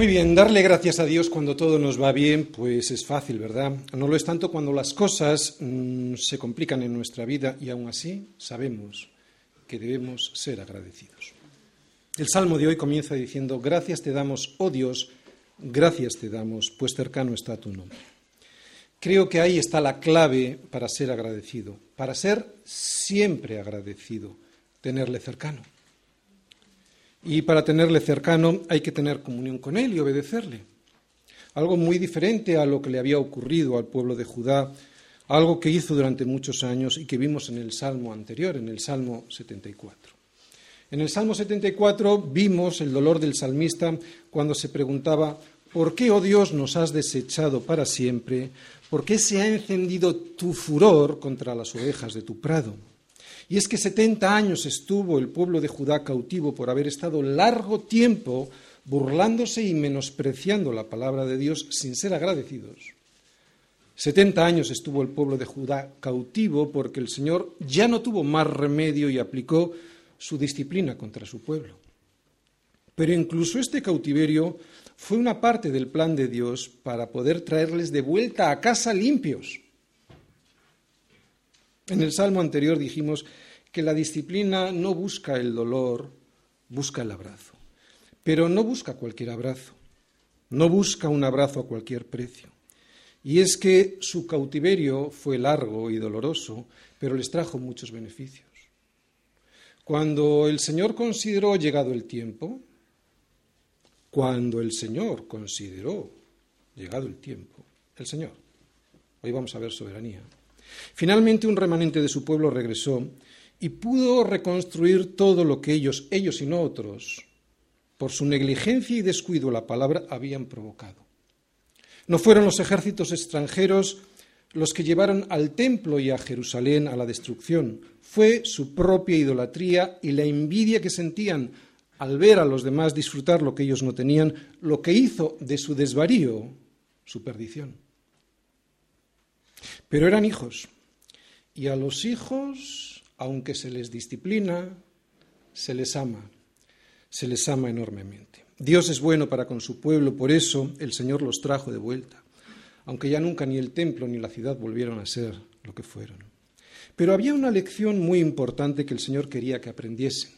Muy bien, darle gracias a Dios cuando todo nos va bien, pues es fácil, ¿verdad? No lo es tanto cuando las cosas mmm, se complican en nuestra vida y aún así sabemos que debemos ser agradecidos. El salmo de hoy comienza diciendo, gracias te damos, oh Dios, gracias te damos, pues cercano está tu nombre. Creo que ahí está la clave para ser agradecido, para ser siempre agradecido, tenerle cercano. Y para tenerle cercano hay que tener comunión con Él y obedecerle. Algo muy diferente a lo que le había ocurrido al pueblo de Judá, algo que hizo durante muchos años y que vimos en el Salmo anterior, en el Salmo 74. En el Salmo 74 vimos el dolor del salmista cuando se preguntaba, ¿por qué, oh Dios, nos has desechado para siempre? ¿Por qué se ha encendido tu furor contra las ovejas de tu prado? Y es que setenta años estuvo el pueblo de Judá cautivo por haber estado largo tiempo burlándose y menospreciando la palabra de Dios sin ser agradecidos. Setenta años estuvo el pueblo de Judá cautivo porque el Señor ya no tuvo más remedio y aplicó su disciplina contra su pueblo. Pero incluso este cautiverio fue una parte del plan de Dios para poder traerles de vuelta a casa limpios. En el salmo anterior dijimos que la disciplina no busca el dolor, busca el abrazo. Pero no busca cualquier abrazo, no busca un abrazo a cualquier precio. Y es que su cautiverio fue largo y doloroso, pero les trajo muchos beneficios. Cuando el Señor consideró llegado el tiempo, cuando el Señor consideró llegado el tiempo, el Señor, hoy vamos a ver soberanía, Finalmente un remanente de su pueblo regresó y pudo reconstruir todo lo que ellos, ellos y no otros, por su negligencia y descuido la palabra, habían provocado. No fueron los ejércitos extranjeros los que llevaron al templo y a Jerusalén a la destrucción, fue su propia idolatría y la envidia que sentían al ver a los demás disfrutar lo que ellos no tenían, lo que hizo de su desvarío su perdición. Pero eran hijos. Y a los hijos, aunque se les disciplina, se les ama. Se les ama enormemente. Dios es bueno para con su pueblo, por eso el Señor los trajo de vuelta, aunque ya nunca ni el templo ni la ciudad volvieron a ser lo que fueron. Pero había una lección muy importante que el Señor quería que aprendiesen.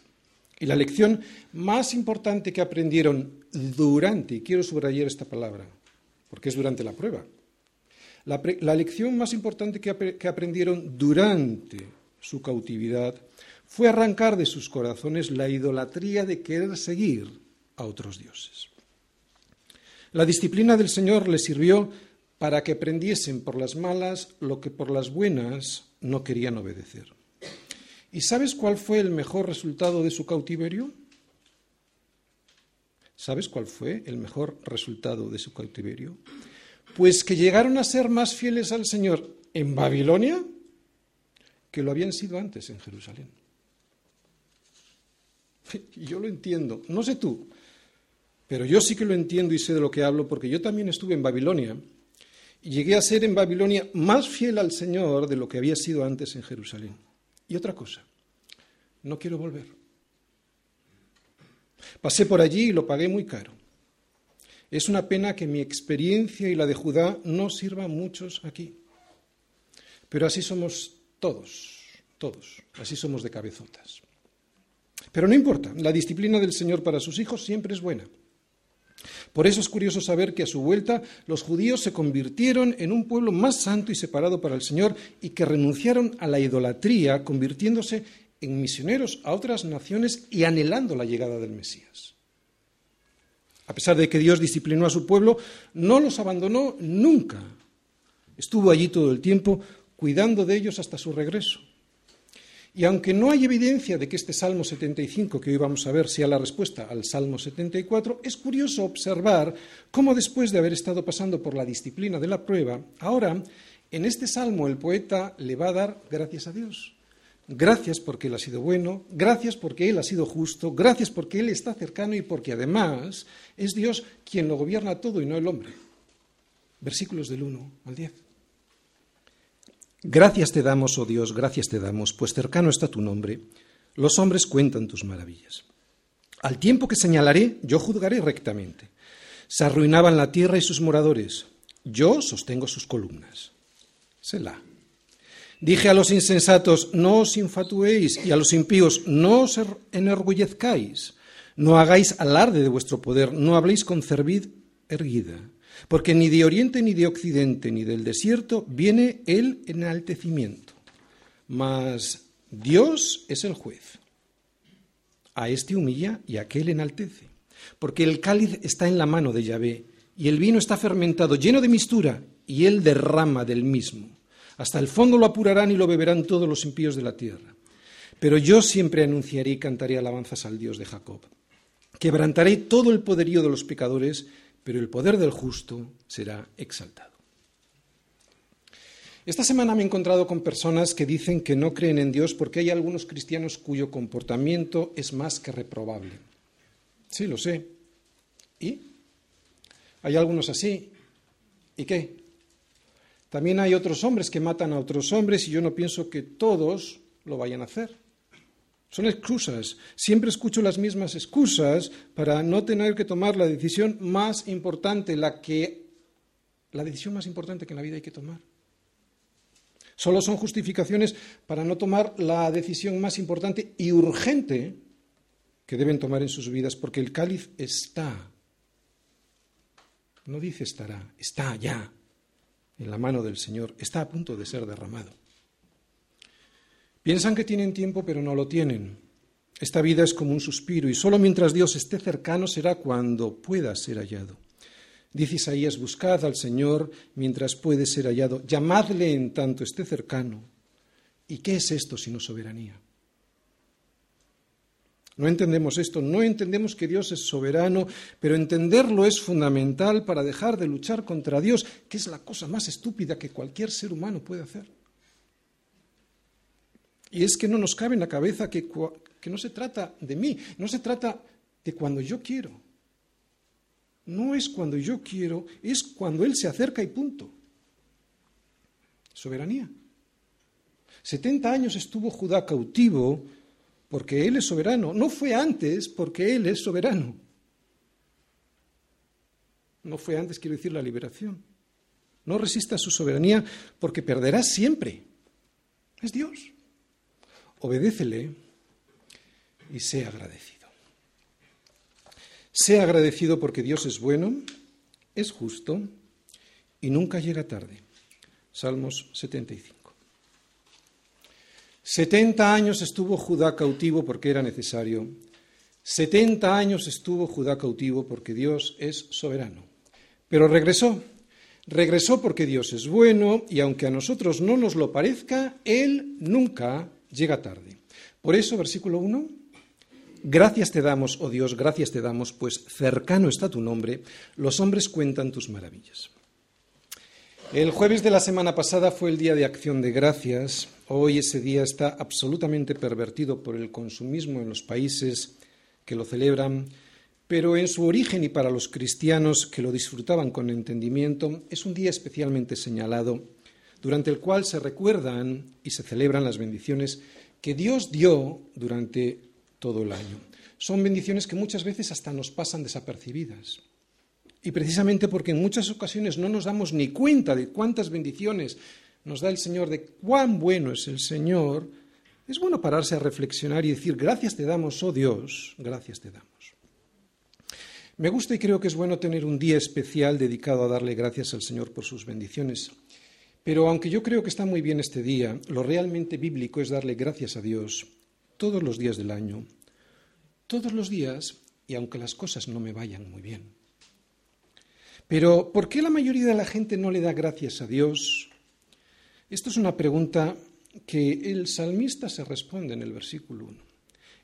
Y la lección más importante que aprendieron durante, y quiero subrayar esta palabra, porque es durante la prueba, la, lección más importante que, aprendieron durante su cautividad fue arrancar de sus corazones la idolatría de querer seguir a otros dioses. La disciplina del Señor les sirvió para que aprendiesen por las malas lo que por las buenas no querían obedecer. ¿Y sabes cuál fue el mejor resultado de su cautiverio? ¿Sabes cuál fue el mejor resultado de su cautiverio? Pues que llegaron a ser más fieles al Señor en Babilonia que lo habían sido antes en Jerusalén. Yo lo entiendo, no sé tú, pero yo sí que lo entiendo y sé de lo que hablo porque yo también estuve en Babilonia y llegué a ser en Babilonia más fiel al Señor de lo que había sido antes en Jerusalén. Y otra cosa, no quiero volver. Pasé por allí y lo pagué muy caro. Es una pena que mi experiencia y la de Judá no sirva a muchos aquí. Pero así somos todos, todos, así somos de cabezotas. Pero no importa, la disciplina del Señor para sus hijos siempre es buena. Por eso es curioso saber que a su vuelta los judíos se convirtieron en un pueblo más santo y separado para el Señor y que renunciaron a la idolatría, convirtiéndose en misioneros a otras naciones y anhelando la llegada del Mesías. A pesar de que Dios disciplinó a su pueblo, no los abandonó nunca. Estuvo allí todo el tiempo cuidando de ellos hasta su regreso. Y aunque no hay evidencia de que este Salmo 75 que hoy vamos a ver sea la respuesta al Salmo 74, es curioso observar cómo después de haber estado pasando por la disciplina de la prueba, ahora en este Salmo el poeta le va a dar gracias a Dios. Gracias porque Él ha sido bueno, gracias porque Él ha sido justo, gracias porque Él está cercano y porque además es Dios quien lo gobierna todo y no el hombre. Versículos del 1 al 10. Gracias te damos, oh Dios, gracias te damos, pues cercano está tu nombre. Los hombres cuentan tus maravillas. Al tiempo que señalaré, yo juzgaré rectamente. Se arruinaban la tierra y sus moradores. Yo sostengo sus columnas. Selah. Dije a los insensatos, no os infatuéis, y a los impíos, no os enorgullezcáis. No hagáis alarde de vuestro poder, no habléis con cerviz erguida, porque ni de oriente ni de occidente ni del desierto viene el enaltecimiento. Mas Dios es el juez. A este humilla y a aquel enaltece porque el cáliz está en la mano de Yahvé, y el vino está fermentado, lleno de mistura, y él derrama del mismo. Hasta el fondo lo apurarán y lo beberán todos los impíos de la tierra. Pero yo siempre anunciaré y cantaré alabanzas al Dios de Jacob. Quebrantaré todo el poderío de los pecadores, pero el poder del justo será exaltado. Esta semana me he encontrado con personas que dicen que no creen en Dios porque hay algunos cristianos cuyo comportamiento es más que reprobable. Sí, lo sé. ¿Y? Hay algunos así. ¿Y qué? También hay otros hombres que matan a otros hombres y yo no pienso que todos lo vayan a hacer. Son excusas. Siempre escucho las mismas excusas para no tener que tomar la decisión más importante, la que la decisión más importante que en la vida hay que tomar. Solo son justificaciones para no tomar la decisión más importante y urgente que deben tomar en sus vidas, porque el cáliz está, no dice estará, está ya en la mano del Señor, está a punto de ser derramado. Piensan que tienen tiempo, pero no lo tienen. Esta vida es como un suspiro y solo mientras Dios esté cercano será cuando pueda ser hallado. Dice Isaías, buscad al Señor mientras puede ser hallado, llamadle en tanto esté cercano. ¿Y qué es esto sino soberanía? No entendemos esto, no entendemos que Dios es soberano, pero entenderlo es fundamental para dejar de luchar contra Dios, que es la cosa más estúpida que cualquier ser humano puede hacer. Y es que no nos cabe en la cabeza que, que no se trata de mí, no se trata de cuando yo quiero. No es cuando yo quiero, es cuando Él se acerca y punto. Soberanía. Setenta años estuvo Judá cautivo porque Él es soberano. No fue antes porque Él es soberano. No fue antes, quiero decir, la liberación. No resista su soberanía porque perderás siempre. Es Dios. Obedécele y sea agradecido. Sea agradecido porque Dios es bueno, es justo y nunca llega tarde. Salmos 75. Setenta años estuvo Judá cautivo porque era necesario. Setenta años estuvo Judá cautivo porque Dios es soberano. Pero regresó. Regresó porque Dios es bueno y aunque a nosotros no nos lo parezca, Él nunca llega tarde. Por eso, versículo 1, gracias te damos, oh Dios, gracias te damos, pues cercano está tu nombre, los hombres cuentan tus maravillas. El jueves de la semana pasada fue el día de acción de gracias. Hoy ese día está absolutamente pervertido por el consumismo en los países que lo celebran, pero en su origen y para los cristianos que lo disfrutaban con entendimiento, es un día especialmente señalado, durante el cual se recuerdan y se celebran las bendiciones que Dios dio durante todo el año. Son bendiciones que muchas veces hasta nos pasan desapercibidas. Y precisamente porque en muchas ocasiones no nos damos ni cuenta de cuántas bendiciones nos da el Señor, de cuán bueno es el Señor, es bueno pararse a reflexionar y decir, gracias te damos, oh Dios, gracias te damos. Me gusta y creo que es bueno tener un día especial dedicado a darle gracias al Señor por sus bendiciones. Pero aunque yo creo que está muy bien este día, lo realmente bíblico es darle gracias a Dios todos los días del año, todos los días, y aunque las cosas no me vayan muy bien. Pero ¿por qué la mayoría de la gente no le da gracias a Dios? Esto es una pregunta que el salmista se responde en el versículo 1.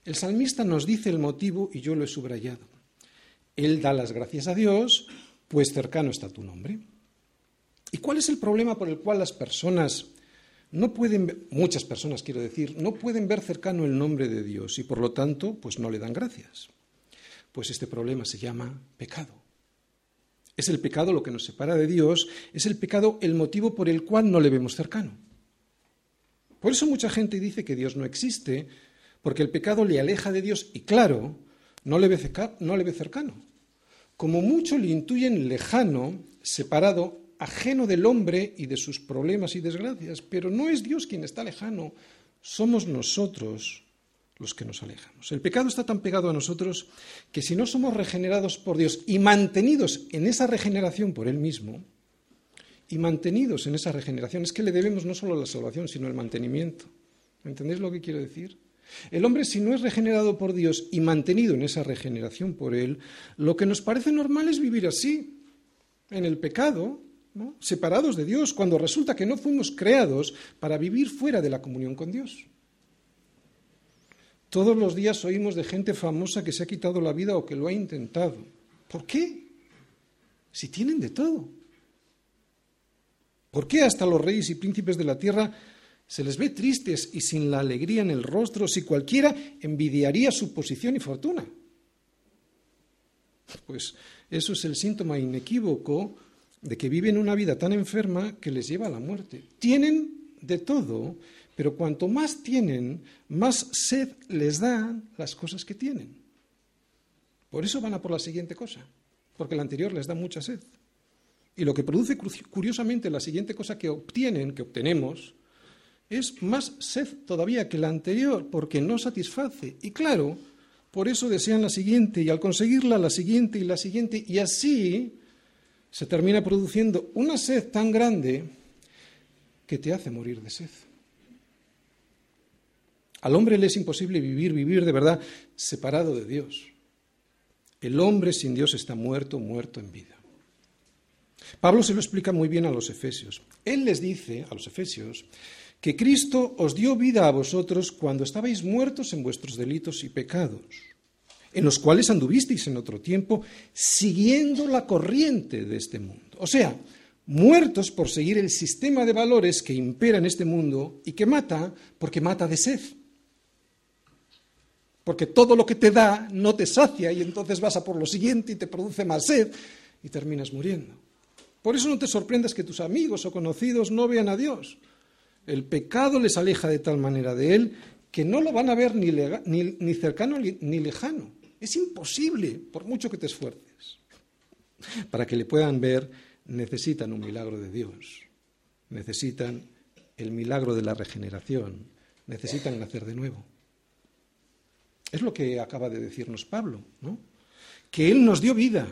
El salmista nos dice el motivo y yo lo he subrayado. Él da las gracias a Dios, pues cercano está tu nombre. ¿Y cuál es el problema por el cual las personas no pueden, muchas personas quiero decir, no pueden ver cercano el nombre de Dios y por lo tanto, pues no le dan gracias? Pues este problema se llama pecado. Es el pecado lo que nos separa de Dios, es el pecado el motivo por el cual no le vemos cercano. Por eso mucha gente dice que Dios no existe, porque el pecado le aleja de Dios y claro, no le ve, cercano. como mucho le intuyen lejano, separado, ajeno del hombre y de sus problemas y desgracias, pero no es Dios quien está lejano, somos nosotros los que nos alejamos. El pecado está tan pegado a nosotros que si no somos regenerados por Dios y mantenidos en esa regeneración por Él mismo, y mantenidos en esa regeneración, es que le debemos no solo la salvación, sino el mantenimiento. ¿Entendéis lo que quiero decir? El hombre, si no es regenerado por Dios y mantenido en esa regeneración por Él, lo que nos parece normal es vivir así, en el pecado, separados de Dios, cuando resulta que no fuimos creados para vivir fuera de la comunión con Dios. Todos los días oímos de gente famosa que se ha quitado la vida o que lo ha intentado. ¿Por qué? Si tienen de todo. ¿Por qué hasta los reyes y príncipes de la tierra se les ve tristes y sin la alegría en el rostro si cualquiera envidiaría su posición y fortuna? Pues eso es el síntoma inequívoco de que viven una vida tan enferma que les lleva a la muerte. Tienen de todo, pero cuanto más tienen, más sed les dan las cosas que tienen. Por eso van a por la siguiente cosa, porque la anterior les da mucha sed. Y lo que produce curiosamente la siguiente cosa que obtienen, que obtenemos, es más sed todavía que la anterior, porque no satisface. Y claro, por eso desean la siguiente, y al conseguirla la siguiente y la siguiente, y así se termina produciendo una sed tan grande que te hace morir de sed. Al hombre le es imposible vivir, vivir de verdad separado de Dios. El hombre sin Dios está muerto, muerto en vida. Pablo se lo explica muy bien a los efesios. Él les dice a los efesios que Cristo os dio vida a vosotros cuando estabais muertos en vuestros delitos y pecados en los cuales anduvisteis en otro tiempo, siguiendo la corriente de este mundo. O sea, muertos por seguir el sistema de valores que impera en este mundo y que mata porque mata de sed. Porque todo lo que te da no te sacia y entonces vas a por lo siguiente y te produce más sed y terminas muriendo. Por eso no te sorprendas que tus amigos o conocidos no vean a Dios. El pecado les aleja de tal manera de Él que no lo van a ver ni, ni cercano ni lejano. Es imposible, por mucho que te esfuerces. Para que le puedan ver, necesitan un milagro de Dios, necesitan el milagro de la regeneración, necesitan nacer de nuevo. Es lo que acaba de decirnos Pablo, ¿no? Que Él nos dio vida,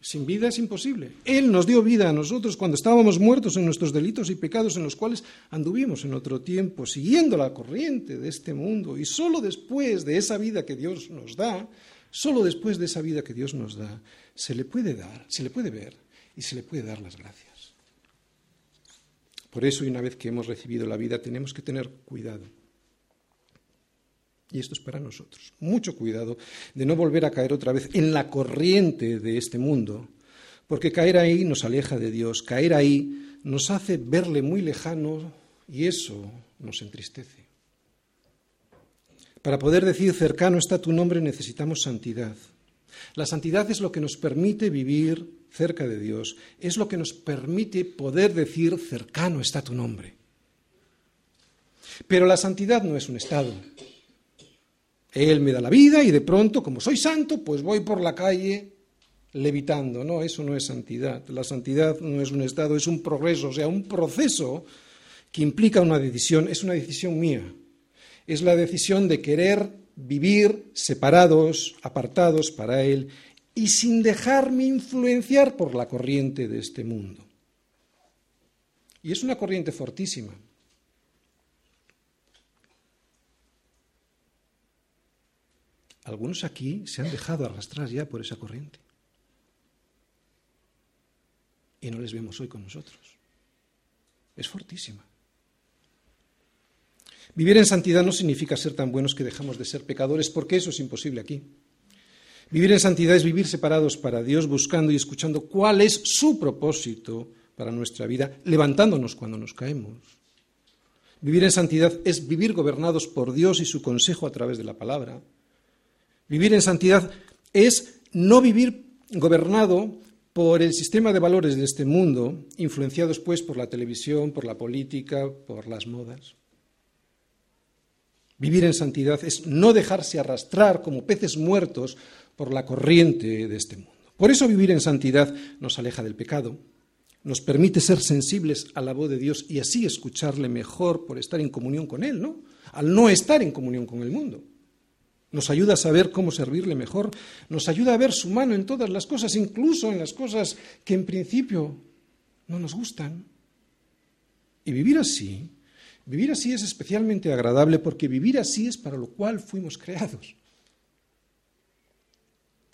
sin vida es imposible. Él nos dio vida a nosotros cuando estábamos muertos en nuestros delitos y pecados en los cuales anduvimos en otro tiempo, siguiendo la corriente de este mundo. Y solo después de esa vida que Dios nos da, solo después de esa vida que Dios nos da, se le puede dar, se le puede ver y se le puede dar las gracias. Por eso, y una vez que hemos recibido la vida, tenemos que tener cuidado y esto es para nosotros. Mucho cuidado de no volver a caer otra vez en la corriente de este mundo, porque caer ahí nos aleja de Dios, caer ahí nos hace verle muy lejano y eso nos entristece. Para poder decir cercano está tu nombre necesitamos santidad. La santidad es lo que nos permite vivir cerca de Dios, es lo que nos permite poder decir cercano está tu nombre. Pero la santidad no es un estado, él me da la vida y de pronto, como soy santo, pues voy por la calle levitando. No, eso no es santidad. La santidad no es un estado, es un progreso, o sea, un proceso que implica una decisión, es una decisión mía. Es la decisión de querer vivir separados, apartados para Él y sin dejarme influenciar por la corriente de este mundo. Y es una corriente fortísima. Algunos aquí se han dejado arrastrar ya por esa corriente. Y no les vemos hoy con nosotros. Es fortísima. Vivir en santidad no significa ser tan buenos que dejamos de ser pecadores, porque eso es imposible aquí. Vivir en santidad es vivir separados para Dios, buscando y escuchando cuál es su propósito para nuestra vida, levantándonos cuando nos caemos. Vivir en santidad es vivir gobernados por Dios y su consejo a través de la palabra. Vivir en santidad es no vivir gobernado por el sistema de valores de este mundo, influenciados pues por la televisión, por la política, por las modas. Vivir en santidad es no dejarse arrastrar como peces muertos por la corriente de este mundo. Por eso vivir en santidad nos aleja del pecado, nos permite ser sensibles a la voz de Dios y así escucharle mejor por estar en comunión con Él, ¿no? Al no estar en comunión con el mundo. Nos ayuda a saber cómo servirle mejor, nos ayuda a ver su mano en todas las cosas, incluso en las cosas que en principio no nos gustan. Y vivir así, vivir así es especialmente agradable porque vivir así es para lo cual fuimos creados.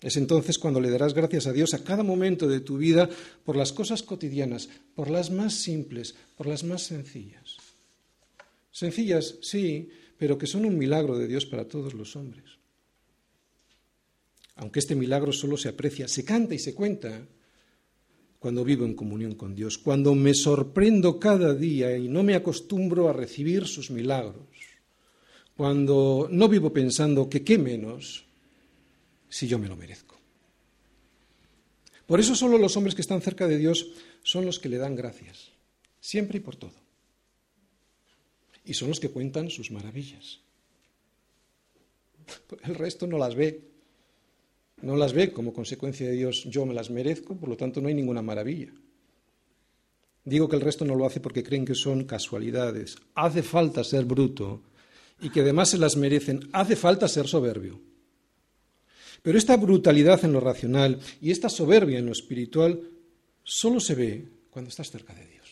Es entonces cuando le darás gracias a Dios a cada momento de tu vida por las cosas cotidianas, por las más simples, por las más sencillas. Sencillas, sí, pero que son un milagro de Dios para todos los hombres. Aunque este milagro solo se aprecia, se canta y se cuenta cuando vivo en comunión con Dios, cuando me sorprendo cada día y no me acostumbro a recibir sus milagros, cuando no vivo pensando que qué menos si yo me lo merezco. Por eso solo los hombres que están cerca de Dios son los que le dan gracias, siempre y por todo. Y son los que cuentan sus maravillas. El resto no las ve. No las ve como consecuencia de Dios, yo me las merezco, por lo tanto no hay ninguna maravilla. Digo que el resto no lo hace porque creen que son casualidades. Hace falta ser bruto y que además se las merecen. Hace falta ser soberbio. Pero esta brutalidad en lo racional y esta soberbia en lo espiritual solo se ve cuando estás cerca de Dios.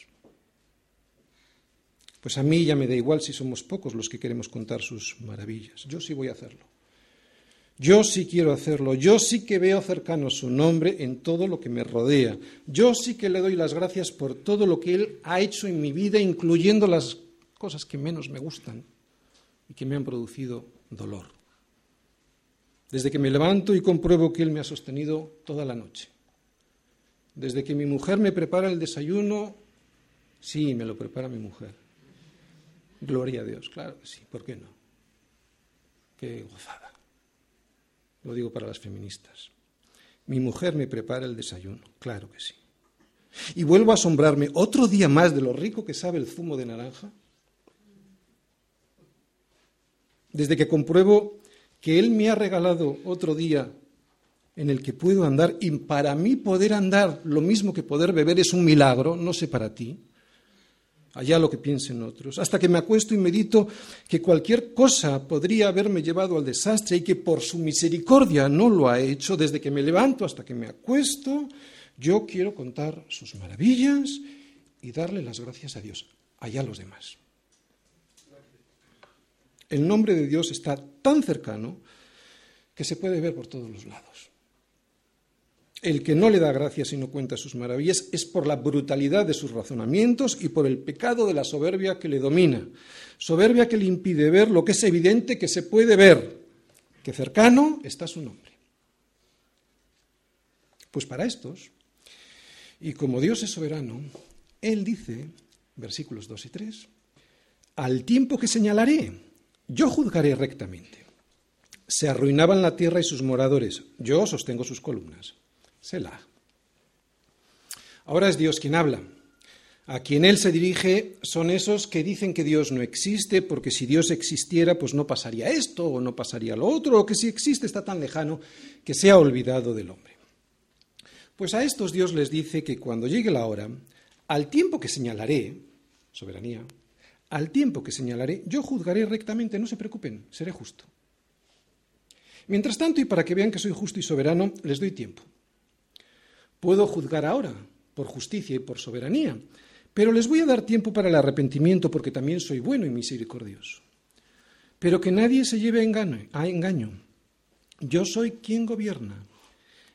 Pues a mí ya me da igual si somos pocos los que queremos contar sus maravillas. Yo sí voy a hacerlo. Yo sí quiero hacerlo. Yo sí que veo cercano su nombre en todo lo que me rodea. Yo sí que le doy las gracias por todo lo que Él ha hecho en mi vida, incluyendo las cosas que menos me gustan y que me han producido dolor desde que me levanto y compruebo que Él me ha sostenido toda la noche. Desde que mi mujer me prepara el desayuno, sí, me lo prepara mi mujer. Gloria a Dios, claro que sí, ¿por qué no? Qué gozada. Lo digo para las feministas. Mi mujer me prepara el desayuno, claro que sí. Y vuelvo a asombrarme otro día más de lo rico que sabe el zumo de naranja. Desde que compruebo que Él me ha regalado otro día en el que puedo andar y para mí poder andar lo mismo que poder beber es un milagro, no sé para ti, allá lo que piensen otros, hasta que me acuesto y medito que cualquier cosa podría haberme llevado al desastre y que por su misericordia no lo ha hecho desde que me levanto hasta que me acuesto, yo quiero contar sus maravillas y darle las gracias a Dios, allá los demás el nombre de Dios está tan cercano que se puede ver por todos los lados. El que no le da gracias y no cuenta sus maravillas es por la brutalidad de sus razonamientos y por el pecado de la soberbia que le domina. Soberbia que le impide ver lo que es evidente que se puede ver, que cercano está su nombre. Pues para estos, y como Dios es soberano, Él dice, versículos 2 y 3, al tiempo que señalaré, yo juzgaré rectamente. Se arruinaban la tierra y sus moradores. Yo sostengo sus columnas. Selah. Ahora es Dios quien habla. A quien Él se dirige son esos que dicen que Dios no existe, porque si Dios existiera, pues no pasaría esto o no pasaría lo otro, o que si existe está tan lejano que se ha olvidado del hombre. Pues a estos Dios les dice que cuando llegue la hora, al tiempo que señalaré, soberanía, al tiempo que señalaré, yo juzgaré rectamente, no se preocupen, seré justo. Mientras tanto, y para que vean que soy justo y soberano, les doy tiempo. Puedo juzgar ahora, por justicia y por soberanía, pero les voy a dar tiempo para el arrepentimiento porque también soy bueno y misericordioso. Pero que nadie se lleve a engaño. Yo soy quien gobierna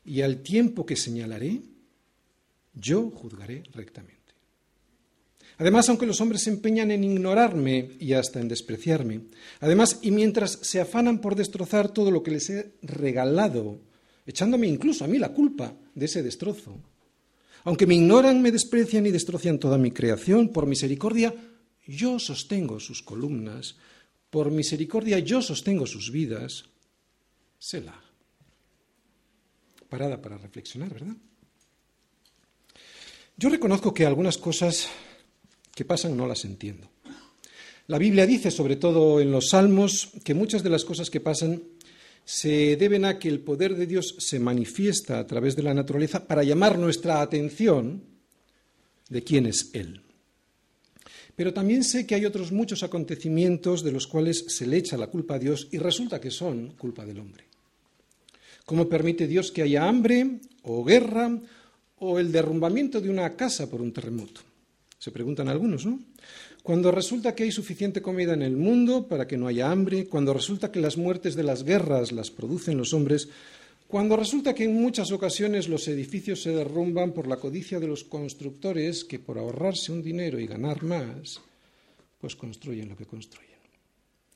y al tiempo que señalaré, yo juzgaré rectamente. Además, aunque los hombres se empeñan en ignorarme y hasta en despreciarme, además, y mientras se afanan por destrozar todo lo que les he regalado, echándome incluso a mí la culpa de ese destrozo, aunque me ignoran, me desprecian y destrozan toda mi creación, por misericordia, yo sostengo sus columnas, por misericordia yo sostengo sus vidas. Selah. Parada para reflexionar, ¿verdad? Yo reconozco que algunas cosas que pasan no las entiendo. La Biblia dice, sobre todo en los Salmos, que muchas de las cosas que pasan se deben a que el poder de Dios se manifiesta a través de la naturaleza para llamar nuestra atención de quién es Él. Pero también sé que hay otros muchos acontecimientos de los cuales se le echa la culpa a Dios y resulta que son culpa del hombre. ¿Cómo permite Dios que haya hambre o guerra o el derrumbamiento de una casa por un terremoto? Se preguntan algunos, ¿no? Cuando resulta que hay suficiente comida en el mundo para que no haya hambre, cuando resulta que las muertes de las guerras las producen los hombres, cuando resulta que en muchas ocasiones los edificios se derrumban por la codicia de los constructores que por ahorrarse un dinero y ganar más, pues construyen lo que construyen.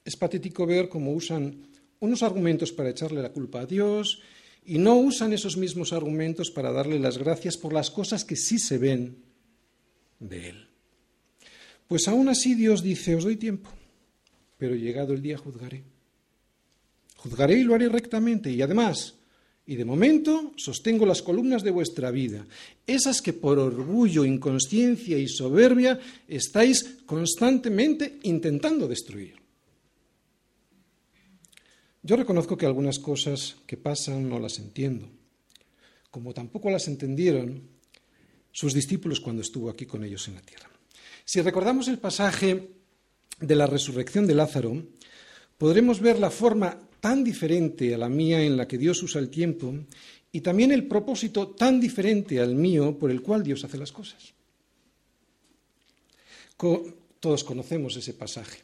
Es patético ver cómo usan unos argumentos para echarle la culpa a Dios y no usan esos mismos argumentos para darle las gracias por las cosas que sí se ven de Él. Pues aún así Dios dice, os doy tiempo, pero llegado el día juzgaré. Juzgaré y lo haré rectamente y además, y de momento sostengo las columnas de vuestra vida, esas que por orgullo, inconsciencia y soberbia estáis constantemente intentando destruir. Yo reconozco que algunas cosas que pasan no las entiendo, como tampoco las entendieron sus discípulos cuando estuvo aquí con ellos en la tierra. Si recordamos el pasaje de la resurrección de Lázaro, podremos ver la forma tan diferente a la mía en la que Dios usa el tiempo y también el propósito tan diferente al mío por el cual Dios hace las cosas. Todos conocemos ese pasaje.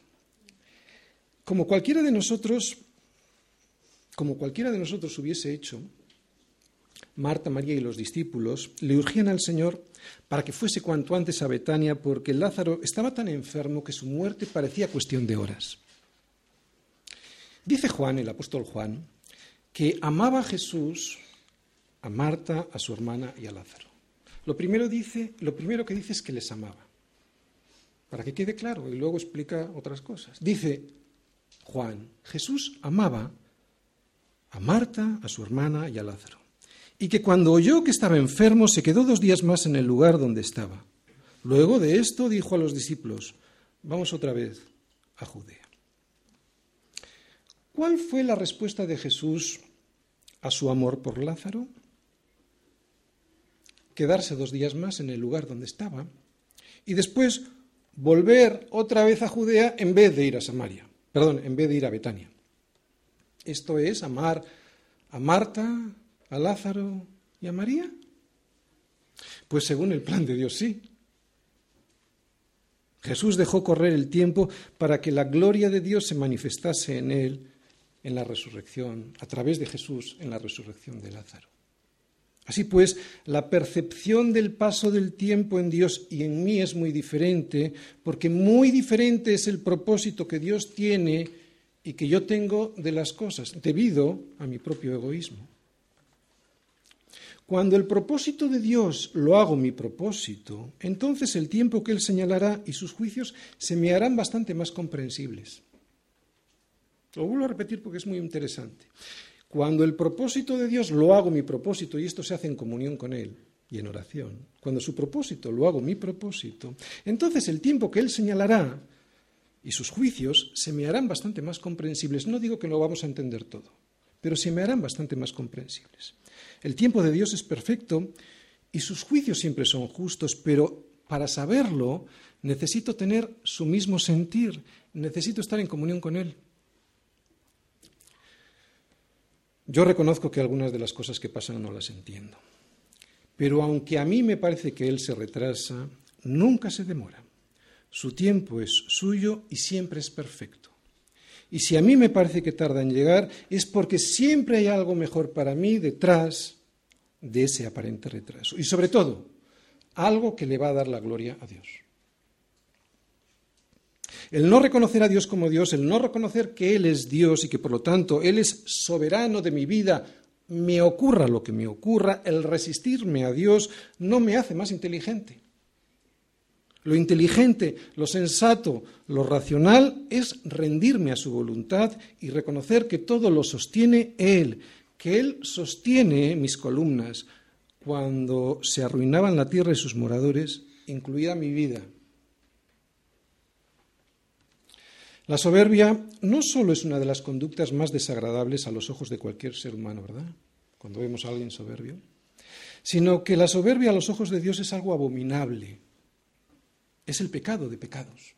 Como cualquiera de nosotros, como cualquiera de nosotros hubiese hecho, Marta, María y los discípulos le urgían al Señor para que fuese cuanto antes a Betania porque Lázaro estaba tan enfermo que su muerte parecía cuestión de horas. Dice Juan, el apóstol Juan, que amaba a Jesús, a Marta, a su hermana y a Lázaro. Lo primero, dice, lo primero que dice es que les amaba, para que quede claro, y luego explica otras cosas. Dice Juan, Jesús amaba a Marta, a su hermana y a Lázaro y que cuando oyó que estaba enfermo se quedó dos días más en el lugar donde estaba. Luego de esto dijo a los discípulos, vamos otra vez a Judea. ¿Cuál fue la respuesta de Jesús a su amor por Lázaro? Quedarse dos días más en el lugar donde estaba y después volver otra vez a Judea en vez de ir a Samaria, perdón, en vez de ir a Betania. Esto es amar a Marta, a Lázaro y a María? Pues según el plan de Dios, sí. Jesús dejó correr el tiempo para que la gloria de Dios se manifestase en él en la resurrección, a través de Jesús en la resurrección de Lázaro. Así pues, la percepción del paso del tiempo en Dios y en mí es muy diferente, porque muy diferente es el propósito que Dios tiene y que yo tengo de las cosas, debido a mi propio egoísmo. Cuando el propósito de Dios lo hago mi propósito, entonces el tiempo que Él señalará y sus juicios se me harán bastante más comprensibles. Lo vuelvo a repetir porque es muy interesante. Cuando el propósito de Dios lo hago mi propósito y esto se hace en comunión con Él y en oración, cuando su propósito lo hago mi propósito, entonces el tiempo que Él señalará y sus juicios se me harán bastante más comprensibles. No digo que lo vamos a entender todo, pero se me harán bastante más comprensibles. El tiempo de Dios es perfecto y sus juicios siempre son justos, pero para saberlo necesito tener su mismo sentir, necesito estar en comunión con Él. Yo reconozco que algunas de las cosas que pasan no las entiendo, pero aunque a mí me parece que Él se retrasa, nunca se demora. Su tiempo es suyo y siempre es perfecto. Y si a mí me parece que tarda en llegar, es porque siempre hay algo mejor para mí detrás de ese aparente retraso. Y sobre todo, algo que le va a dar la gloria a Dios. El no reconocer a Dios como Dios, el no reconocer que Él es Dios y que por lo tanto Él es soberano de mi vida, me ocurra lo que me ocurra, el resistirme a Dios no me hace más inteligente. Lo inteligente, lo sensato, lo racional es rendirme a su voluntad y reconocer que todo lo sostiene Él, que Él sostiene mis columnas cuando se arruinaban la tierra y sus moradores, incluida mi vida. La soberbia no solo es una de las conductas más desagradables a los ojos de cualquier ser humano, ¿verdad? Cuando vemos a alguien soberbio, sino que la soberbia a los ojos de Dios es algo abominable. Es el pecado de pecados.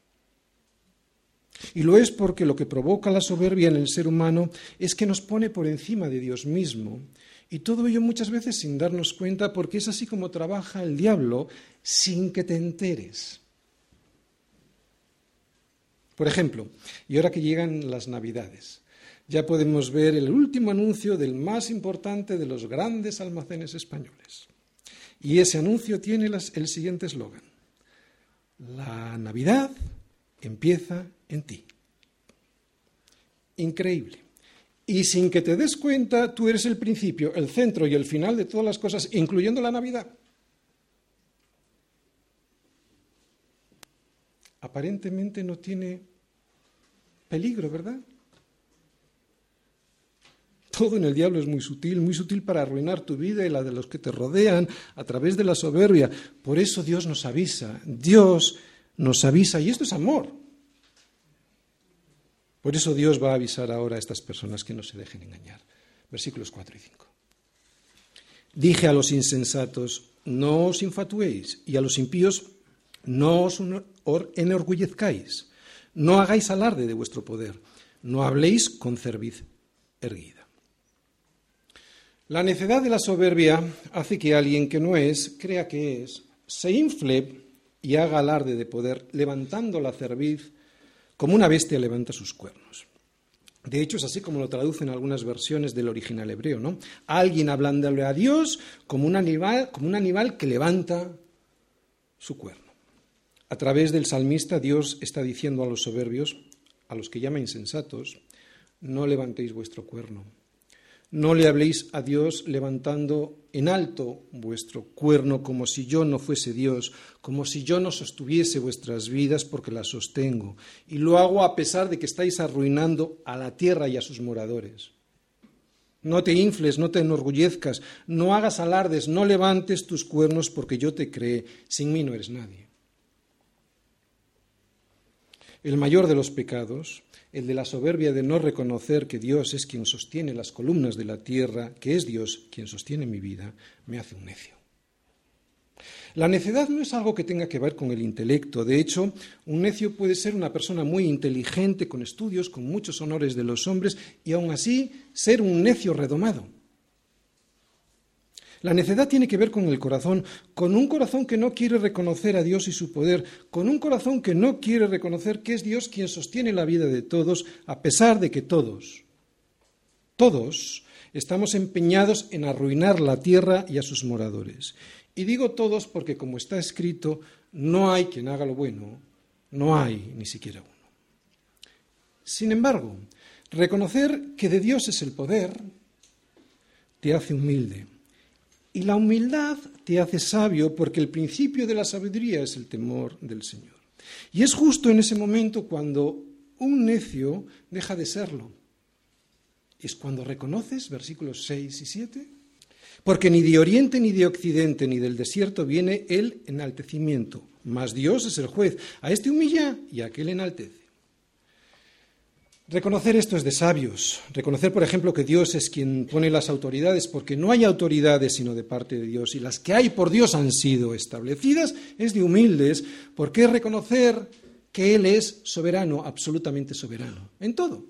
Y lo es porque lo que provoca la soberbia en el ser humano es que nos pone por encima de Dios mismo. Y todo ello muchas veces sin darnos cuenta porque es así como trabaja el diablo sin que te enteres. Por ejemplo, y ahora que llegan las Navidades, ya podemos ver el último anuncio del más importante de los grandes almacenes españoles. Y ese anuncio tiene el siguiente eslogan. La Navidad empieza en ti. Increíble. Y sin que te des cuenta, tú eres el principio, el centro y el final de todas las cosas, incluyendo la Navidad. Aparentemente no tiene peligro, ¿verdad? Todo en el diablo es muy sutil, muy sutil para arruinar tu vida y la de los que te rodean a través de la soberbia. Por eso Dios nos avisa, Dios nos avisa, y esto es amor. Por eso Dios va a avisar ahora a estas personas que no se dejen engañar. Versículos 4 y 5. Dije a los insensatos, no os infatuéis, y a los impíos, no os enorgullezcáis no hagáis alarde de vuestro poder, no habléis con cerviz erguida. La necedad de la soberbia hace que alguien que no es, crea que es, se infle y haga alarde de poder, levantando la cerviz como una bestia levanta sus cuernos. De hecho, es así como lo traducen algunas versiones del original hebreo, ¿no? Alguien hablándole a Dios como un animal, como un animal que levanta su cuerno. A través del salmista Dios está diciendo a los soberbios, a los que llama insensatos, no levantéis vuestro cuerno. No le habléis a Dios levantando en alto vuestro cuerno como si yo no fuese Dios, como si yo no sostuviese vuestras vidas porque las sostengo. Y lo hago a pesar de que estáis arruinando a la tierra y a sus moradores. No te infles, no te enorgullezcas, no hagas alardes, no levantes tus cuernos porque yo te creé. Sin mí no eres nadie. El mayor de los pecados, el de la soberbia de no reconocer que Dios es quien sostiene las columnas de la tierra, que es Dios quien sostiene mi vida, me hace un necio. La necedad no es algo que tenga que ver con el intelecto. De hecho, un necio puede ser una persona muy inteligente, con estudios, con muchos honores de los hombres, y aún así ser un necio redomado. La necedad tiene que ver con el corazón, con un corazón que no quiere reconocer a Dios y su poder, con un corazón que no quiere reconocer que es Dios quien sostiene la vida de todos, a pesar de que todos, todos, estamos empeñados en arruinar la tierra y a sus moradores. Y digo todos porque, como está escrito, no hay quien haga lo bueno, no hay ni siquiera uno. Sin embargo, reconocer que de Dios es el poder te hace humilde y la humildad te hace sabio porque el principio de la sabiduría es el temor del Señor. Y es justo en ese momento cuando un necio deja de serlo. Es cuando reconoces, versículos 6 y 7, porque ni de oriente ni de occidente ni del desierto viene el enaltecimiento, mas Dios es el juez. A este humilla y a aquel enaltece. Reconocer esto es de sabios. Reconocer, por ejemplo, que Dios es quien pone las autoridades, porque no hay autoridades sino de parte de Dios, y las que hay por Dios han sido establecidas, es de humildes, porque es reconocer que Él es soberano, absolutamente soberano, en todo.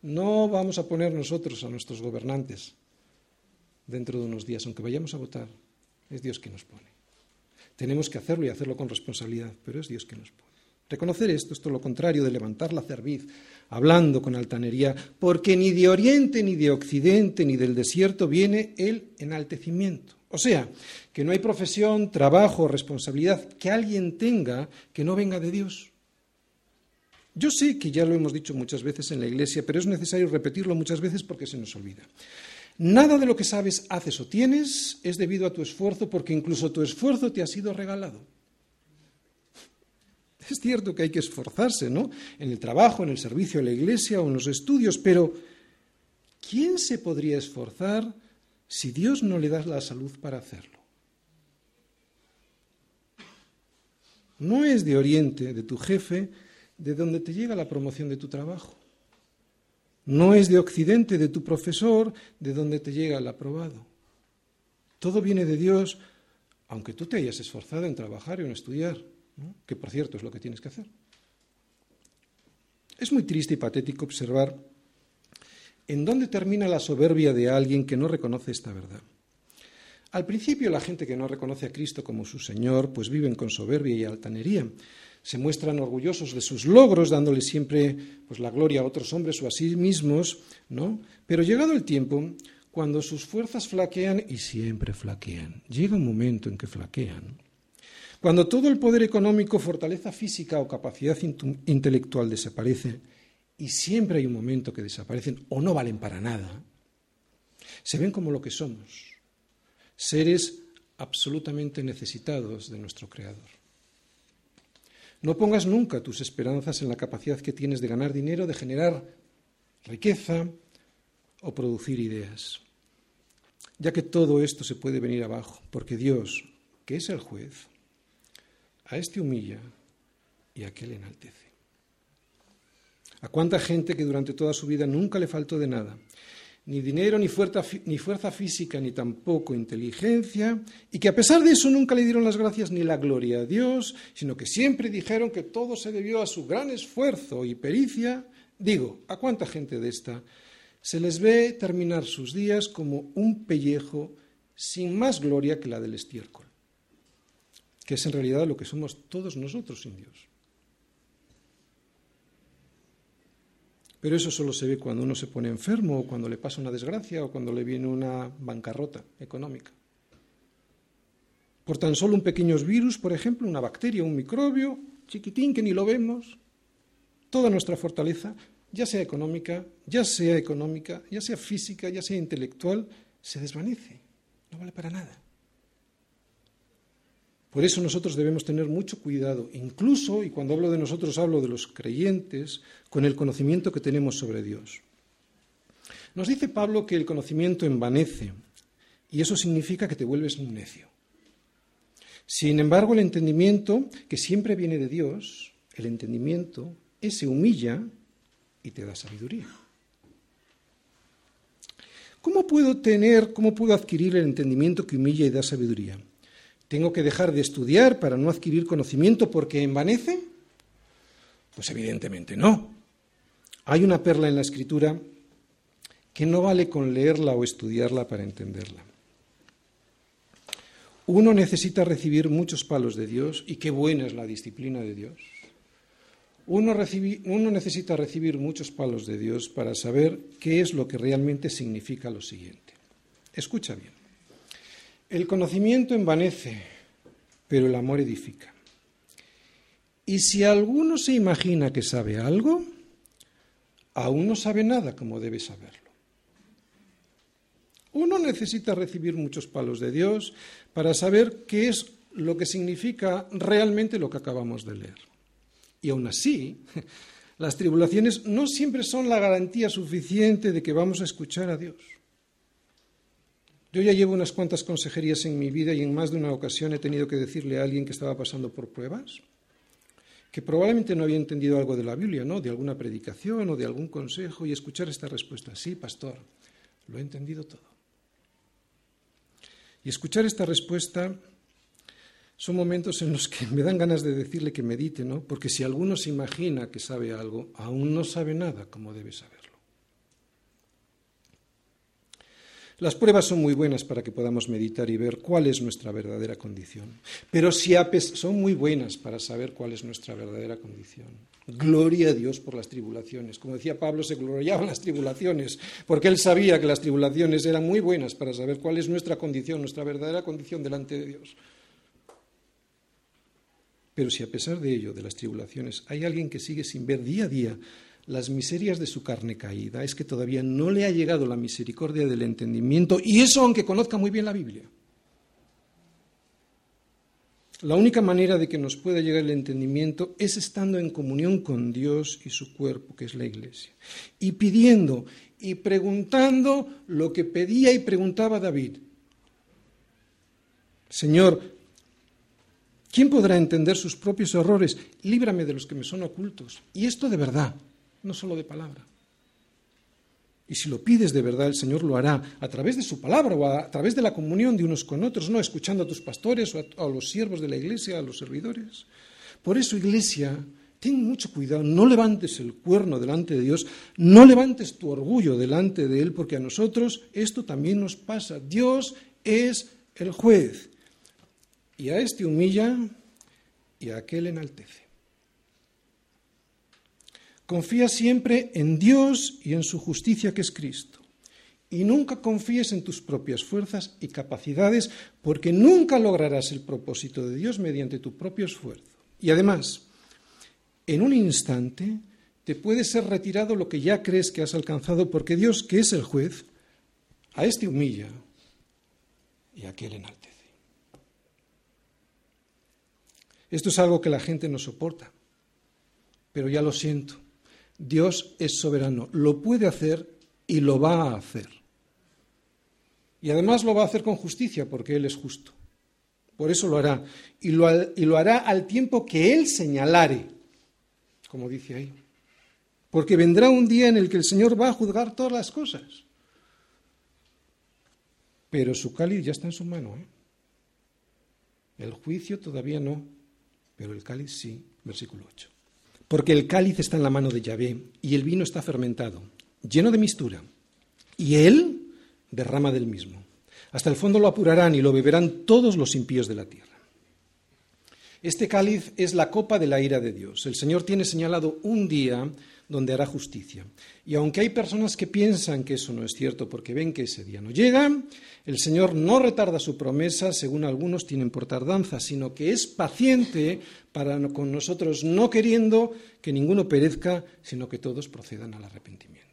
No vamos a poner nosotros a nuestros gobernantes dentro de unos días, aunque vayamos a votar. Es Dios quien nos pone. Tenemos que hacerlo y hacerlo con responsabilidad, pero es Dios quien nos pone. Reconocer esto es todo lo contrario de levantar la cerviz, hablando con altanería, porque ni de oriente, ni de occidente, ni del desierto viene el enaltecimiento. O sea, que no hay profesión, trabajo responsabilidad que alguien tenga que no venga de Dios. Yo sé que ya lo hemos dicho muchas veces en la Iglesia, pero es necesario repetirlo muchas veces porque se nos olvida. Nada de lo que sabes, haces o tienes es debido a tu esfuerzo, porque incluso tu esfuerzo te ha sido regalado. Es cierto que hay que esforzarse, ¿no? En el trabajo, en el servicio a la iglesia o en los estudios, pero ¿quién se podría esforzar si Dios no le da la salud para hacerlo? No es de Oriente, de tu jefe, de donde te llega la promoción de tu trabajo. No es de Occidente, de tu profesor, de donde te llega el aprobado. Todo viene de Dios, aunque tú te hayas esforzado en trabajar y en estudiar, que por cierto es lo que tienes que hacer. Es muy triste y patético observar en dónde termina la soberbia de alguien que no reconoce esta verdad. Al principio la gente que no reconoce a Cristo como su Señor, pues viven con soberbia y altanería. Se muestran orgullosos de sus logros, dándole siempre pues, la gloria a otros hombres o a sí mismos, ¿no? Pero llegado el tiempo, cuando sus fuerzas flaquean, y siempre flaquean, llega un momento en que flaquean, cuando todo el poder económico, fortaleza física o capacidad intelectual desaparece, y siempre hay un momento que desaparecen o no valen para nada, se ven como lo que somos, seres absolutamente necesitados de nuestro Creador. No pongas nunca tus esperanzas en la capacidad que tienes de ganar dinero, de generar riqueza o producir ideas, ya que todo esto se puede venir abajo, porque Dios, que es el juez, a este humilla y a aquel enaltece. ¿A cuánta gente que durante toda su vida nunca le faltó de nada? Ni dinero, ni fuerza, ni fuerza física, ni tampoco inteligencia, y que a pesar de eso nunca le dieron las gracias ni la gloria a Dios, sino que siempre dijeron que todo se debió a su gran esfuerzo y pericia. Digo, ¿a cuánta gente de esta se les ve terminar sus días como un pellejo sin más gloria que la del estiércol? Que es en realidad lo que somos todos nosotros sin Dios. Pero eso solo se ve cuando uno se pone enfermo o cuando le pasa una desgracia o cuando le viene una bancarrota económica. Por tan solo un pequeño virus, por ejemplo, una bacteria, un microbio, chiquitín que ni lo vemos, toda nuestra fortaleza, ya sea económica, ya sea económica, ya sea física, ya sea intelectual, se desvanece. No vale para nada. Por eso nosotros debemos tener mucho cuidado, incluso, y cuando hablo de nosotros hablo de los creyentes, con el conocimiento que tenemos sobre Dios. Nos dice Pablo que el conocimiento envanece, y eso significa que te vuelves un necio. Sin embargo, el entendimiento, que siempre viene de Dios, el entendimiento, ese humilla y te da sabiduría. ¿Cómo puedo tener, cómo puedo adquirir el entendimiento que humilla y da sabiduría? ¿Tengo que dejar de estudiar para no adquirir conocimiento porque envanece? Pues evidentemente no. Hay una perla en la escritura que no vale con leerla o estudiarla para entenderla. Uno necesita recibir muchos palos de Dios y qué buena es la disciplina de Dios. Uno, uno, necesita recibir muchos palos de Dios para saber qué es lo que realmente significa lo siguiente. Escucha bien. El conocimiento envanece, pero el amor edifica. Y si alguno se imagina que sabe algo, aún no sabe nada como debe saberlo. Uno necesita recibir muchos palos de Dios para saber qué es lo que significa realmente lo que acabamos de leer. Y aún así, las tribulaciones no siempre son la garantía suficiente de que vamos a escuchar a Dios. Yo ya llevo unas cuantas consejerías en mi vida y en más de una ocasión he tenido que decirle a alguien que estaba pasando por pruebas que probablemente no había entendido algo de la Biblia, ¿no? De alguna predicación o de algún consejo y escuchar esta respuesta, sí, pastor, lo he entendido todo. Y escuchar esta respuesta son momentos en los que me dan ganas de decirle que medite, ¿no? Porque si alguno se imagina que sabe algo, aún no sabe nada como debe saber. Las pruebas son muy buenas para que podamos meditar y ver cuál es nuestra verdadera condición. Pero si son muy buenas para saber cuál es nuestra verdadera condición. Gloria a Dios por las tribulaciones. Como decía Pablo, se gloriaban las tribulaciones, porque él sabía que las tribulaciones eran muy buenas para saber cuál es nuestra condición, nuestra verdadera condición delante de Dios. Pero si a pesar de ello, de las tribulaciones, hay alguien que sigue sin ver día a día las miserias de su carne caída, es que todavía no le ha llegado la misericordia del entendimiento, y eso aunque conozca muy bien la Biblia. La única manera de que nos pueda llegar el entendimiento es estando en comunión con Dios y su cuerpo, que es la Iglesia, y pidiendo y preguntando lo que pedía y preguntaba David. Señor, ¿Quién podrá entender sus propios errores? Líbrame de los que me son ocultos. Y esto de verdad, no solo de palabra. Y si lo pides de verdad, el Señor lo hará a través de su palabra o a través de la comunión de unos con otros, no escuchando a tus pastores o a, los siervos de la iglesia, a los servidores. Por eso, iglesia, ten mucho cuidado, no levantes el cuerno delante de Dios, no levantes tu orgullo delante de Él, porque a nosotros esto también nos pasa. Dios es el juez. Y a este humilla y a aquel enaltece. Confía siempre en Dios y en su justicia que es Cristo. Y nunca confíes en tus propias fuerzas y capacidades, porque nunca lograrás el propósito de Dios mediante tu propio esfuerzo. Y además, en un instante te puede ser retirado lo que ya crees que has alcanzado, porque Dios, que es el juez, a este humilla y a aquel enaltece. Esto es algo que la gente no soporta, pero ya lo siento. Dios es soberano, lo puede hacer y lo va a hacer. Y además lo va a hacer con justicia porque Él es justo. Por eso lo hará. Y lo, y lo hará al tiempo que Él señalare, como dice ahí. Porque vendrá un día en el que el Señor va a juzgar todas las cosas. Pero su cáliz ya está en su mano. ¿eh? El juicio todavía no, pero el cáliz sí. Versículo 8 porque el cáliz está en la mano de Yahvé y el vino está fermentado, lleno de mistura, y él derrama del mismo. Hasta el fondo lo apurarán y lo beberán todos los impíos de la tierra. Este cáliz es la copa de la ira de Dios. El Señor tiene señalado un día donde hará justicia. Y aunque hay personas que piensan que eso no es cierto porque ven que ese día no llega, el Señor no retarda su promesa, según algunos tienen por tardanza, sino que es paciente para con nosotros, no queriendo que ninguno perezca, sino que todos procedan al arrepentimiento.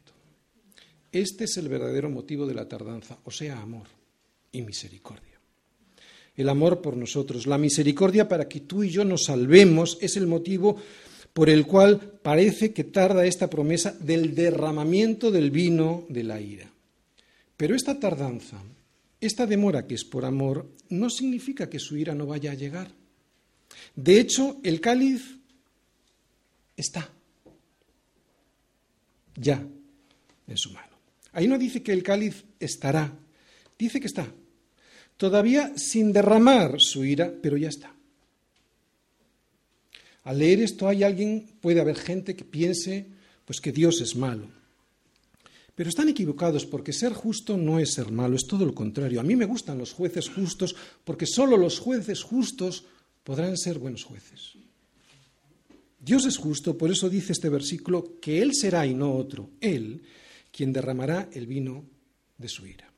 Este es el verdadero motivo de la tardanza, o sea, amor y misericordia. El amor por nosotros, la misericordia para que tú y yo nos salvemos, es el motivo por el cual parece que tarda esta promesa del derramamiento del vino de la ira. Pero esta tardanza, esta demora que es por amor, no significa que su ira no vaya a llegar. De hecho, el cáliz está ya en su mano. Ahí no dice que el cáliz estará, dice que está. Todavía sin derramar su ira, pero ya está. Al leer esto hay alguien, puede haber gente que piense pues que Dios es malo. Pero están equivocados porque ser justo no es ser malo, es todo lo contrario. A mí me gustan los jueces justos porque solo los jueces justos podrán ser buenos jueces. Dios es justo, por eso dice este versículo que Él será y no otro, Él, quien derramará el vino de su ira.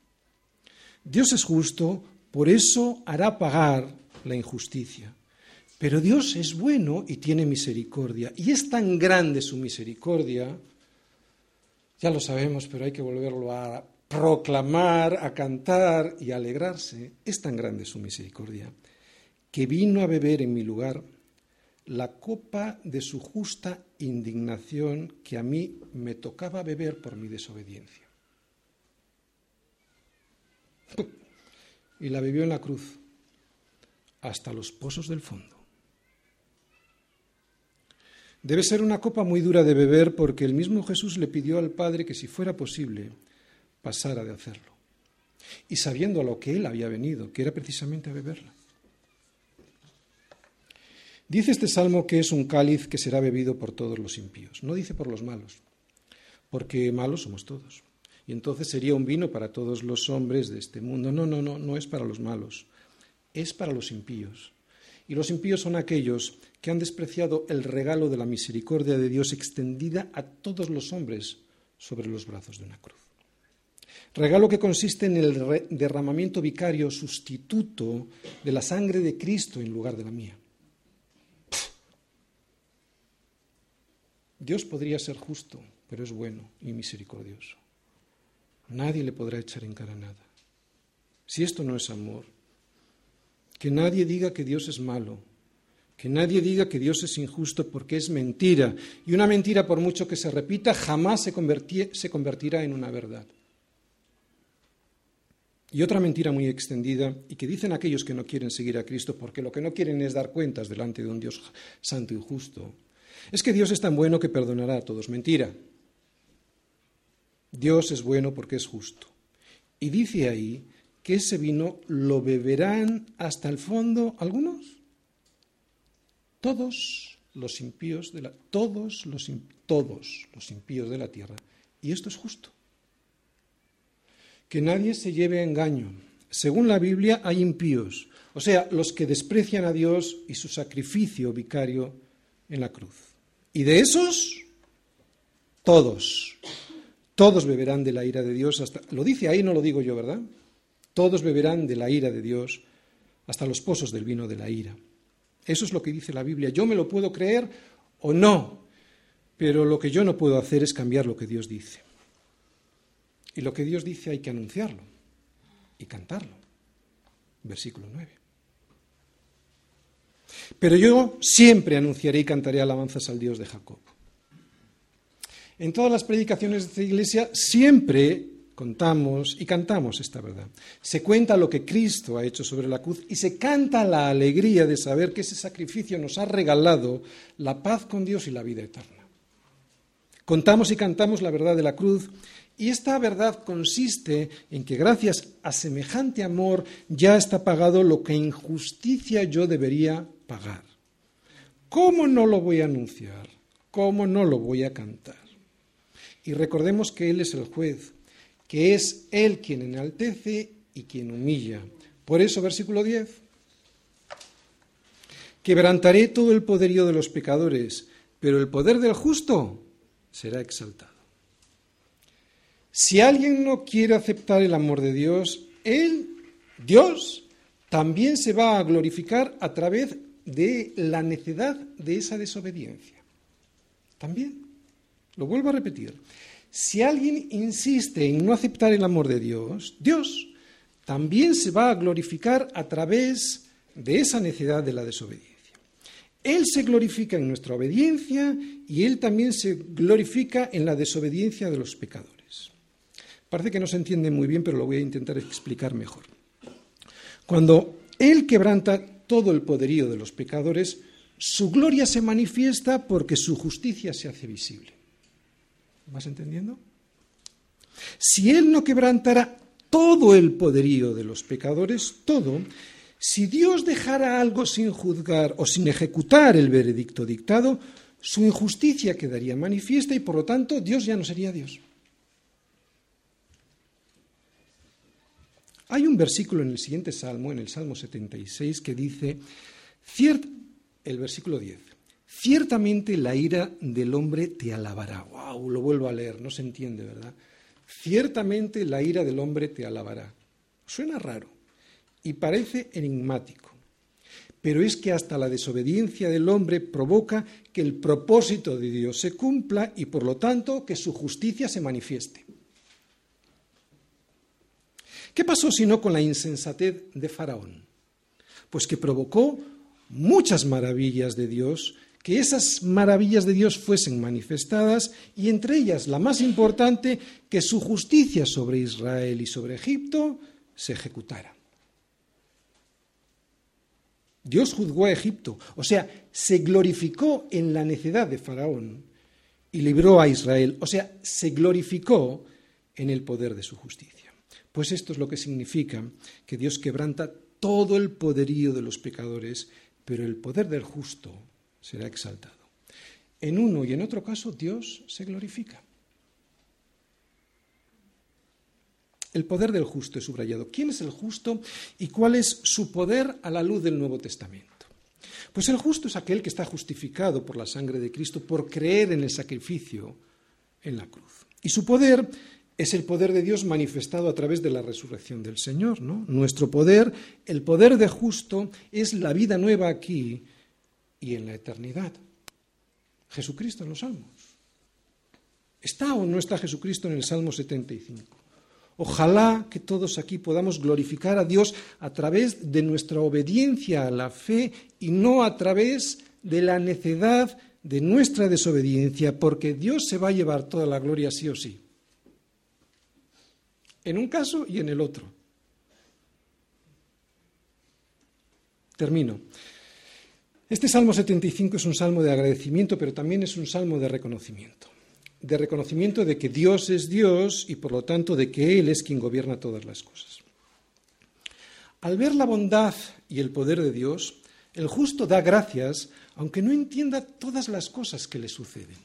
Dios es justo, por eso hará pagar la injusticia. Pero Dios es bueno y tiene misericordia. Y es tan grande su misericordia, ya lo sabemos, pero hay que volverlo a proclamar, a cantar y alegrarse. Es tan grande su misericordia que vino a beber en mi lugar la copa de su justa indignación que a mí me tocaba beber por mi desobediencia. Y la bebió en la cruz hasta los pozos del fondo. Debe ser una copa muy dura de beber porque el mismo Jesús le pidió al Padre que si fuera posible pasara de hacerlo. Y sabiendo a lo que él había venido, que era precisamente a beberla. Dice este salmo que es un cáliz que será bebido por todos los impíos. No dice por los malos, porque malos somos todos. Y entonces sería un vino para todos los hombres de este mundo. No, no, no, no es para los malos, es para los impíos. Y los impíos son aquellos que han despreciado el regalo de la misericordia de Dios extendida a todos los hombres sobre los brazos de una cruz. Regalo que consiste en el derramamiento vicario sustituto de la sangre de Cristo en lugar de la mía. Dios podría ser justo, pero es bueno y misericordioso. Nadie le podrá echar en cara nada. Si esto no es amor, que nadie diga que Dios es malo, que nadie diga que Dios es injusto porque es mentira. Y una mentira, por mucho que se repita, jamás se, convertirá en una verdad. Y otra mentira muy extendida y que dicen aquellos que no quieren seguir a Cristo porque lo que no quieren es dar cuentas delante de un Dios santo y justo, es que Dios es tan bueno que perdonará a todos. Mentira. Dios es bueno porque es justo. Y dice ahí que ese vino lo beberán hasta el fondo algunos. Todos los impíos de la todos los todos los impíos de la tierra. Y esto es justo. Que nadie se lleve a engaño. Según la Biblia hay impíos, o sea, los que desprecian a Dios y su sacrificio vicario en la cruz. Y de esos, todos, todos beberán de la ira de Dios hasta... Lo dice ahí, no lo digo yo, ¿verdad? Todos beberán de la ira de Dios hasta los pozos del vino de la ira. Eso es lo que dice la Biblia. Yo me lo puedo creer o no, pero lo que yo no puedo hacer es cambiar lo que Dios dice. Y lo que Dios dice hay que anunciarlo y cantarlo. Versículo 9. Pero yo siempre anunciaré y cantaré alabanzas al Dios de Jacob. En todas las predicaciones de esta iglesia siempre contamos y cantamos esta verdad. Se cuenta lo que Cristo ha hecho sobre la cruz y se canta la alegría de saber que ese sacrificio nos ha regalado la paz con Dios y la vida eterna. Contamos y cantamos la verdad de la cruz y esta verdad consiste en que gracias a semejante amor ya está pagado lo que en justicia yo debería pagar. ¿Cómo no lo voy a anunciar? ¿Cómo no lo voy a cantar? Y recordemos que Él es el juez, que es Él quien enaltece y quien humilla. Por eso, versículo 10, quebrantaré todo el poderío de los pecadores, pero el poder del justo será exaltado. Si alguien no quiere aceptar el amor de Dios, Él, Dios, también se va a glorificar a través de la necedad de esa desobediencia. También. Lo vuelvo a repetir. Si alguien insiste en no aceptar el amor de Dios, Dios también se va a glorificar a través de esa necedad de la desobediencia. Él se glorifica en nuestra obediencia y Él también se glorifica en la desobediencia de los pecadores. Parece que no se entiende muy bien, pero lo voy a intentar explicar mejor. Cuando Él quebranta todo el poderío de los pecadores, su gloria se manifiesta porque su justicia se hace visible. ¿Vas entendiendo? Si Él no quebrantara todo el poderío de los pecadores, todo, si Dios dejara algo sin juzgar o sin ejecutar el veredicto dictado, su injusticia quedaría manifiesta y por lo tanto Dios ya no sería Dios. Hay un versículo en el siguiente salmo, en el Salmo 76, que dice, el versículo 10, ciertamente la ira del hombre te alabará. ¡Wow! Lo vuelvo a leer, no se entiende, ¿verdad? Ciertamente la ira del hombre te alabará. Suena raro y parece enigmático, pero es que hasta la desobediencia del hombre provoca que el propósito de Dios se cumpla y por lo tanto que su justicia se manifieste. ¿Qué pasó si no con la insensatez de Faraón? Pues que provocó muchas maravillas de Dios, que esas maravillas de Dios fuesen manifestadas y entre ellas la más importante, que su justicia sobre Israel y sobre Egipto se ejecutara. Dios juzgó a Egipto, o sea, se glorificó en la necedad de Faraón y libró a Israel, o sea, se glorificó en el poder de su justicia. Pues esto es lo que significa que Dios quebranta todo el poderío de los pecadores, pero el poder del justo será exaltado. En uno y en otro caso Dios se glorifica. El poder del justo es subrayado. ¿Quién es el justo y cuál es su poder a la luz del Nuevo Testamento? Pues el justo es aquel que está justificado por la sangre de Cristo por creer en el sacrificio en la cruz. Y su poder es el poder de Dios manifestado a través de la resurrección del Señor, ¿no? Nuestro poder, el poder de justo, es la vida nueva aquí y en la eternidad. Jesucristo en los salmos. ¿Está o no está Jesucristo en el Salmo 75? Ojalá que todos aquí podamos glorificar a Dios a través de nuestra obediencia a la fe y no a través de la necedad de nuestra desobediencia, porque Dios se va a llevar toda la gloria sí o sí. En un caso y en el otro. Termino. Este Salmo 75 es un salmo de agradecimiento, pero también es un salmo de reconocimiento. De reconocimiento de que Dios es Dios y por lo tanto de que Él es quien gobierna todas las cosas. Al ver la bondad y el poder de Dios, el justo da gracias, aunque no entienda todas las cosas que le suceden.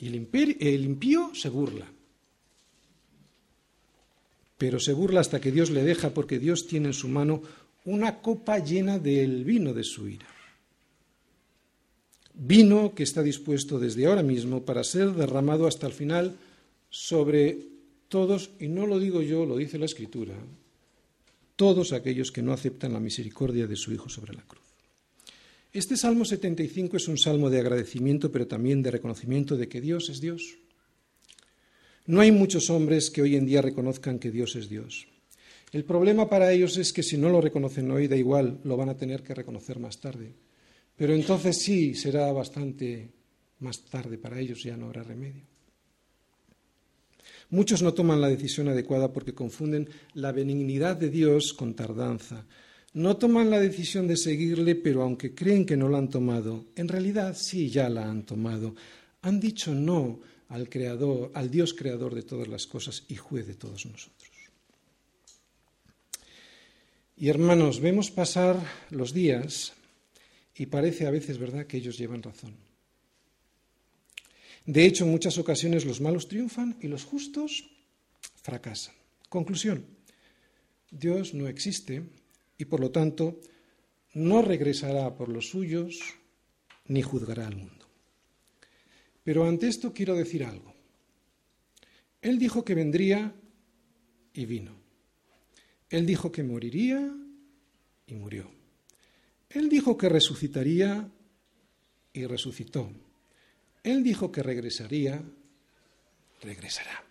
Y el, impío se burla. Pero se burla hasta que Dios le deja porque Dios tiene en su mano una copa llena del vino de su ira. Vino que está dispuesto desde ahora mismo para ser derramado hasta el final sobre todos, y no lo digo yo, lo dice la Escritura, todos aquellos que no aceptan la misericordia de su Hijo sobre la cruz. Este Salmo 75 es un salmo de agradecimiento, pero también de reconocimiento de que Dios es Dios. No hay muchos hombres que hoy en día reconozcan que Dios es Dios. El problema para ellos es que si no lo reconocen hoy, da igual, lo van a tener que reconocer más tarde. Pero entonces sí será bastante más tarde para ellos, ya no habrá remedio. Muchos no toman la decisión adecuada porque confunden la benignidad de Dios con tardanza, no toman la decisión de seguirle, pero aunque creen que no la han tomado, en realidad sí ya la han tomado. Han dicho no al creador, al Dios creador de todas las cosas y juez de todos nosotros. Y hermanos, vemos pasar los días y parece a veces, ¿verdad?, que ellos llevan razón. De hecho, en muchas ocasiones los malos triunfan y los justos fracasan. Conclusión. Dios no existe y por lo tanto no regresará por los suyos ni juzgará al mundo. Pero ante esto quiero decir algo. Él dijo que vendría y vino. Él dijo que moriría y murió. Él dijo que resucitaría y resucitó. Él dijo que regresaría, regresará.